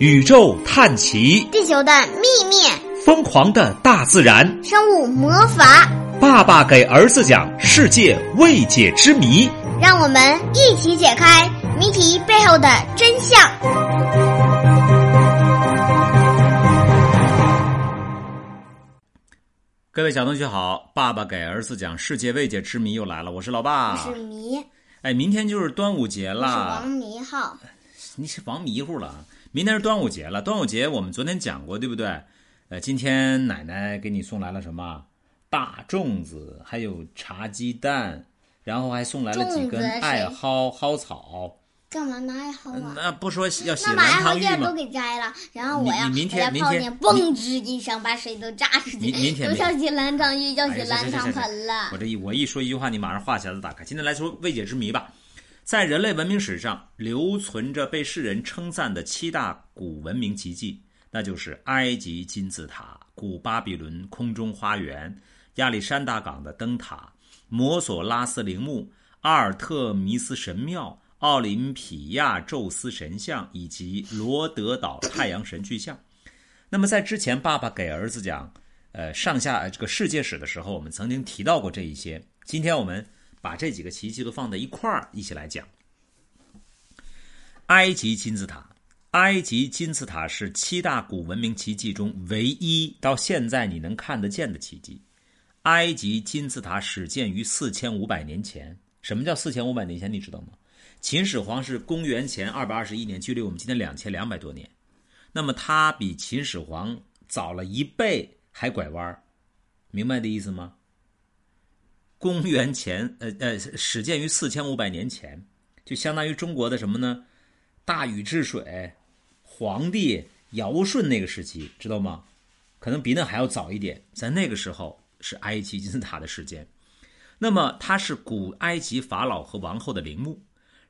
宇宙探奇，地球的秘密，疯狂的大自然，生物魔法。爸爸给儿子讲世界未解之谜，让我们一起解开谜题背后的真相。各位小同学好，爸爸给儿子讲世界未解之谜又来了，我是老爸。我是迷，哎，明天就是端午节我是了王，迷号。你是王迷糊了。明天是端午节了，端午节我们昨天讲过，对不对？呃，今天奶奶给你送来了什么？大粽子，还有茶鸡蛋，然后还送来了几根艾蒿蒿草。干嘛拿艾蒿啊？那不说要洗蓝汤浴吗？都给摘了，然后我要明天明天面，嘣吱一声把水都炸出去。明明天又要洗蓝汤浴，要洗蓝汤盆了我。这一我一说一句话，你马上话匣子打开。今天来说未解之谜吧。在人类文明史上，留存着被世人称赞的七大古文明奇迹，那就是埃及金字塔、古巴比伦空中花园、亚历山大港的灯塔、摩索拉斯陵墓、阿尔特弥斯神庙、奥林匹亚宙斯神像以及罗德岛太阳神巨像。那么在之前，爸爸给儿子讲，呃，上下这个世界史的时候，我们曾经提到过这一些。今天我们把这几个奇迹都放在一块儿，一起来讲。埃及金字塔，埃及金字塔是七大古文明奇迹中唯一到现在你能看得见的奇迹。埃及金字塔始建于四千五百年前。什么叫四千五百年前？你知道吗？秦始皇是公元前二百二十一年，距离我们今天两千两百多年。那么他比秦始皇早了一倍还拐弯儿，明白的意思吗？公元前呃呃始建于四千五百年前，就相当于中国的什么呢？大禹治水，黄帝尧舜那个时期，知道吗？可能比那还要早一点，在那个时候是埃及金字塔的时间。那么它是古埃及法老和王后的陵墓，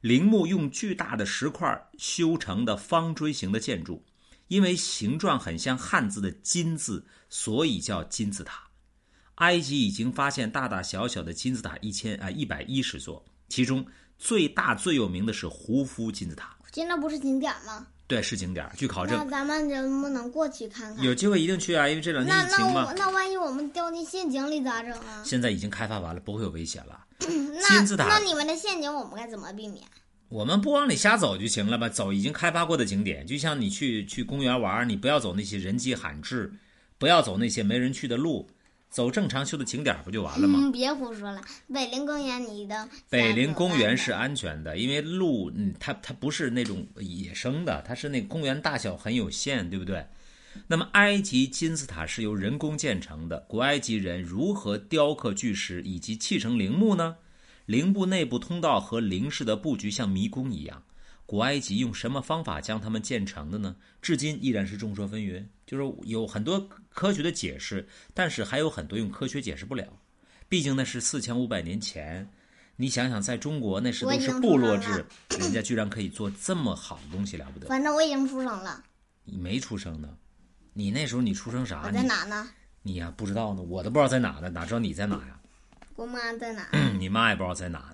陵墓用巨大的石块修成的方锥形的建筑，因为形状很像汉字的“金”字，所以叫金字塔。埃及已经发现大大小小的金字塔一千啊一百一十座，其中最大最有名的是胡夫金字塔。现在不是景点吗？对，是景点。据考那证，咱们能不能过去看看？有机会一定去啊，因为这两天那疫情嘛那我，那万一我们掉进陷阱里咋整啊？现在已经开发完了，不会有危险了。那金字塔那你们的陷阱我们该怎么避免？我们不往里瞎走就行了吧？走已经开发过的景点，就像你去去公园玩，你不要走那些人迹罕至，不要走那些没人去的路，走正常修的景点不就完了吗？嗯，别胡说了。北陵公园你的北陵公园是啊，安全的，因为路，嗯，它它不是那种野生的，它是那个公园大小很有限，对不对？那么埃及金字塔是由人工建成的，古埃及人如何雕刻巨石以及砌成陵墓呢？陵墓内部通道和陵室的布局像迷宫一样，古埃及用什么方法将它们建成的呢？至今依然是众说纷纭，就是有很多科学的解释，但是还有很多用科学解释不了。毕竟那是四千五百年前，你想想，在中国那时都是部落制，人家居然可以做这么好的东西，了不得！反正我已经出生了，你没出生呢，你那时候你出生啥？我在你哪呢？你呀、不知道呢，我都不知道在哪呢，哪知道你在哪呀？我妈在哪？你妈也不知道在哪呢。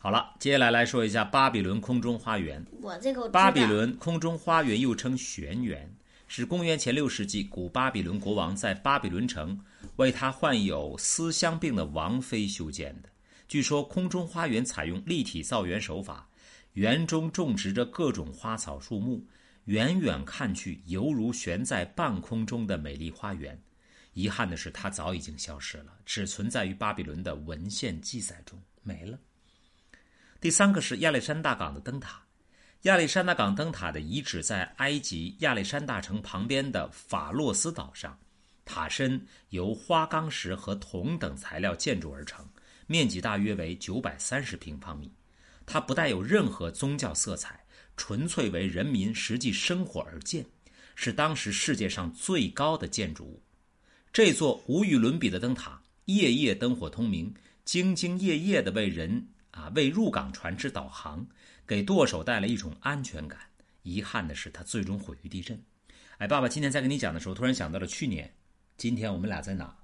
好了，接下来来说一下巴比伦空中花园。我这个我巴比伦空中花园又称玄园，是公元前六世纪古巴比伦国王在巴比伦城为他患有思乡病的王妃修建的。据说空中花园采用立体造园手法，园中种植着各种花草树木，远远看去犹如悬在半空中的美丽花园。遗憾的是，它早已经消失了，只存在于巴比伦的文献记载中，没了。第三个是亚历山大港的灯塔。亚历山大港灯塔的遗址在埃及亚历山大城旁边的法洛斯岛上，塔身由花岗石和铜等材料建筑而成，面积大约为九百三十平方米。它不带有任何宗教色彩，纯粹为人民实际生活而建，是当时世界上最高的建筑物。这座无与伦比的灯塔，夜夜灯火通明，兢兢业业地为人啊为入港船只导航，给舵手带来一种安全感。遗憾的是，它最终毁于地震。哎，爸爸今天在跟你讲的时候，突然想到了去年，今天我们俩在哪？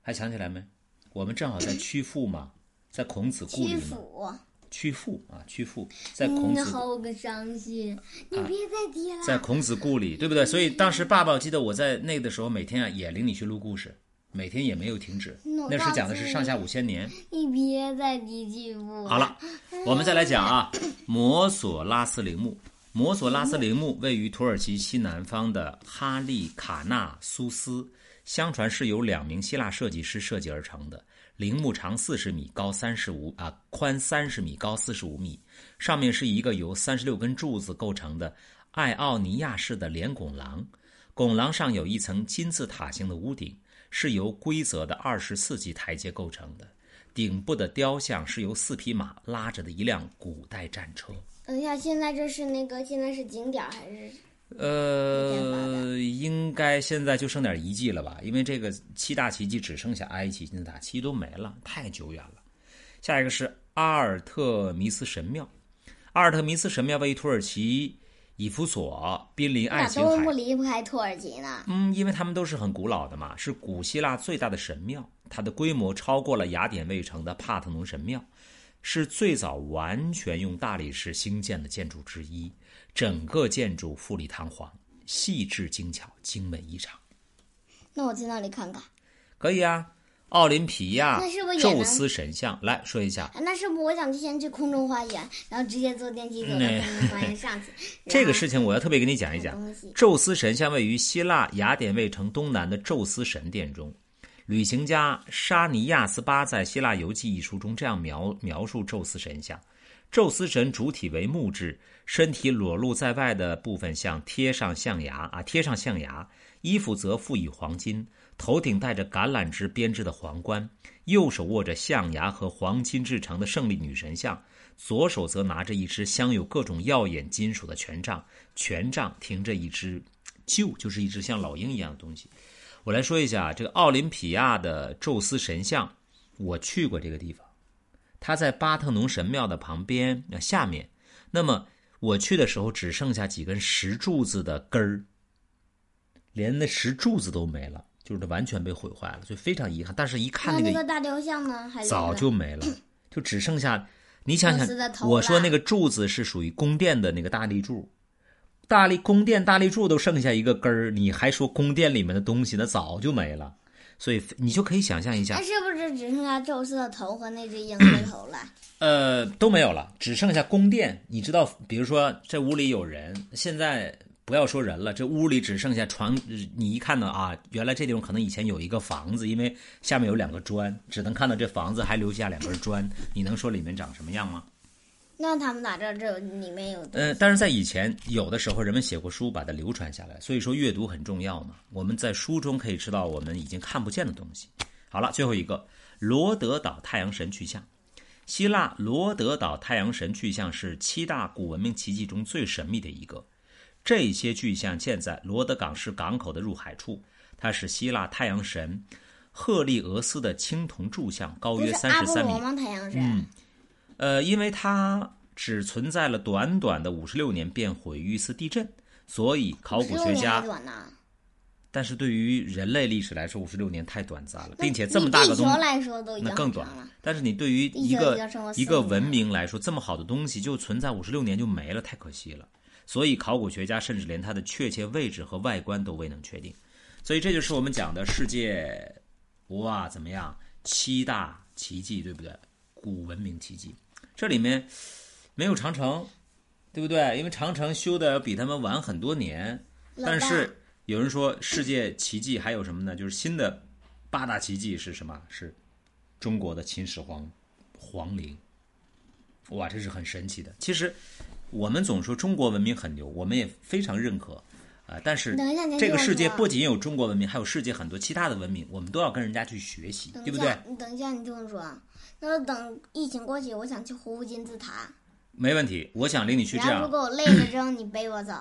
还想起来没？我们正好在曲阜嘛，在孔子故里曲嘛。阜，曲阜啊，曲阜在孔嗯，子好个伤心！你别再提了。在孔子故里，对不对？所以当时爸爸我记得我在那个的时候，每天啊也领你去录故事，每天也没有停止。那时讲的是上下五千年。你别再提曲阜。好了，我们再来讲啊，摩索拉斯陵墓。摩索拉斯陵墓位于土耳其西南方的哈利卡纳苏斯，相传是由两名希腊设计师设计而成的。陵墓长四十米，高三十五啊，宽三十米，高四十五米。上面是一个由三十六根柱子构成的爱奥尼亚式的连拱廊，拱廊上有一层金字塔形的屋顶，是由规则的二十四级台阶构成的。顶部的雕像是由四匹马拉着的一辆古代战车。等一下，现在这是那个，现在是景点还是？呃，应该现在就剩点遗迹了吧？因为这个七大奇迹只剩下埃及金字塔，其余都没了，太久远了。下一个是阿尔特弥斯神庙，阿尔特弥斯神庙位于土耳其以弗所，濒临爱咋琴海。都不离不开土耳其呢？嗯，因为他们都是很古老的嘛，是古希腊最大的神庙，它的规模超过了雅典卫城的帕特农神庙，是最早完全用大理石兴建的建筑之一。整个建筑富丽堂皇、细致精巧、精美异常。那我去那里看看。可以啊，奥林匹亚那是不是宙斯神像，来说一下。啊那是不是我想先去空中花园，然后直接坐电梯走到嗯空中花园上去？这个事情我要特别跟你讲一讲。宙斯神像位于希腊雅典卫城东南的宙斯神殿中。旅行家沙尼亚斯巴在《希腊游记》一书中这样描描述宙斯神像：宙斯神主体为木质，身体裸露在外的部分像贴上象牙啊，贴上象牙，衣服则附以黄金，头顶戴着橄榄枝编织的皇冠，右手握着象牙和黄金制成的胜利女神像，左手则拿着一只镶有各种耀眼金属的权杖，权杖停着一只鹫，就是一只像老鹰一样的东西。我来说一下这个奥林匹亚的宙斯神像，我去过这个地方，它在巴特农神庙的旁边那下面。那么我去的时候只剩下几根石柱子的根儿，连那石柱子都没了，就是完全被毁坏了，所以非常遗憾。但是一看那个那那个大雕像呢？还早就没了，就只剩下你想想我说那个柱子是属于宫殿的那个大立柱，大立宫殿大立柱都剩下一个根儿，你还说宫殿里面的东西，那早就没了。所以你就可以想象一下那，是不是只剩下宙斯的头和那只鹰的头了？呃，都没有了，只剩下宫殿。你知道，比如说这屋里有人，现在不要说人了，这屋里只剩下床。你一看到啊，原来这地方可能以前有一个房子，因为下面有两个砖，只能看到这房子还留下两根砖。你能说里面长什么样吗？那他们哪知道这里面有？呃，但是在以前，有的时候人们写过书，把它流传下来，所以说阅读很重要嘛。我们在书中可以知道我们已经看不见的东西。好了，最后一个罗德岛太阳神去向，希腊罗德岛太阳神去向是七大古文明奇迹中最神秘的一个。这些巨像建在罗德港市港口的入海处，它是希腊太阳神赫利俄斯的青铜柱像，高约三十三米阿波罗。吗？太阳神。呃，因为它只存在了短短的五十六年便毁于一次地震，所以考古学16年家。但是对于人类历史来说，五十六年太短暂了，并且这么大个东西，那更短了。。但是你对于一个一个文明来说，这么好的东西就存在五十六年就没了，太可惜了。所以考古学家甚至连它的确切位置和外观都未能确定。所以这就是我们讲的世界，哇，怎么样？七大奇迹，对不对？古文明奇迹，这里面没有长城，对不对？因为长城修的要比他们晚很多年。但是有人说世界奇迹还有什么呢？就是新的八大奇迹是什么？是中国的秦始皇皇陵。哇，这是很神奇的。其实我们总说中国文明很牛，我们也非常认可。啊、但是这个世界不仅有中国文明，还有世界很多其他的文明，我们都要跟人家去学习，对不对你等一下，你听我说。那等疫情过去，我想去胡金字塔。没问题，我想领你去这样。如果我累了之后，你背我走。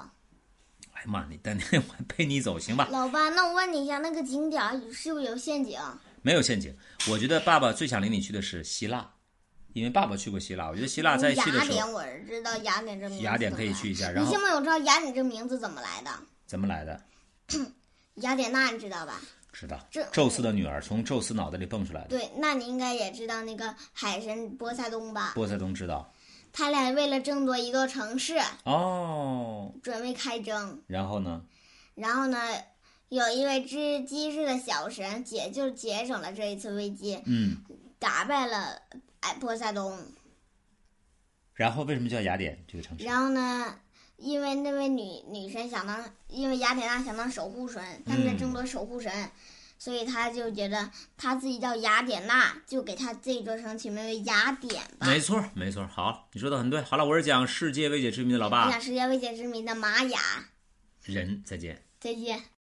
哎呀妈，你等天我背你走行吧？老爸，那我问你一下，那个景点是不是有陷阱？没有陷阱。我觉得爸爸最想领你去的是希腊，因为爸爸去过希腊。我觉得希腊在去的时候，雅典，我是知道雅典这名字。雅典可以去一下。然后你信不信我知道雅典这名字怎么来的？怎么来的？雅典娜你知道吧？知道这，宙斯的女儿从宙斯脑袋里蹦出来的。对，那你应该也知道那个海神波塞冬吧？波塞冬知道，他俩为了争夺一座城市，哦，准备开争。然后呢？然后呢，有一位知机智的小神解就节省了这一次危机，嗯，打败了哎波塞冬。然后为什么叫雅典这个城市？然后呢，因为那位女女神想当，因为雅典娜想当守护神，他们在争夺守护神，所以他就觉得他自己叫雅典娜，就给他这座城起名为雅典吧。没错，没错。好，你说的很对。好了，我是讲世界未解之谜的老我爸讲世界未解之谜的玛雅。人，再见。再见。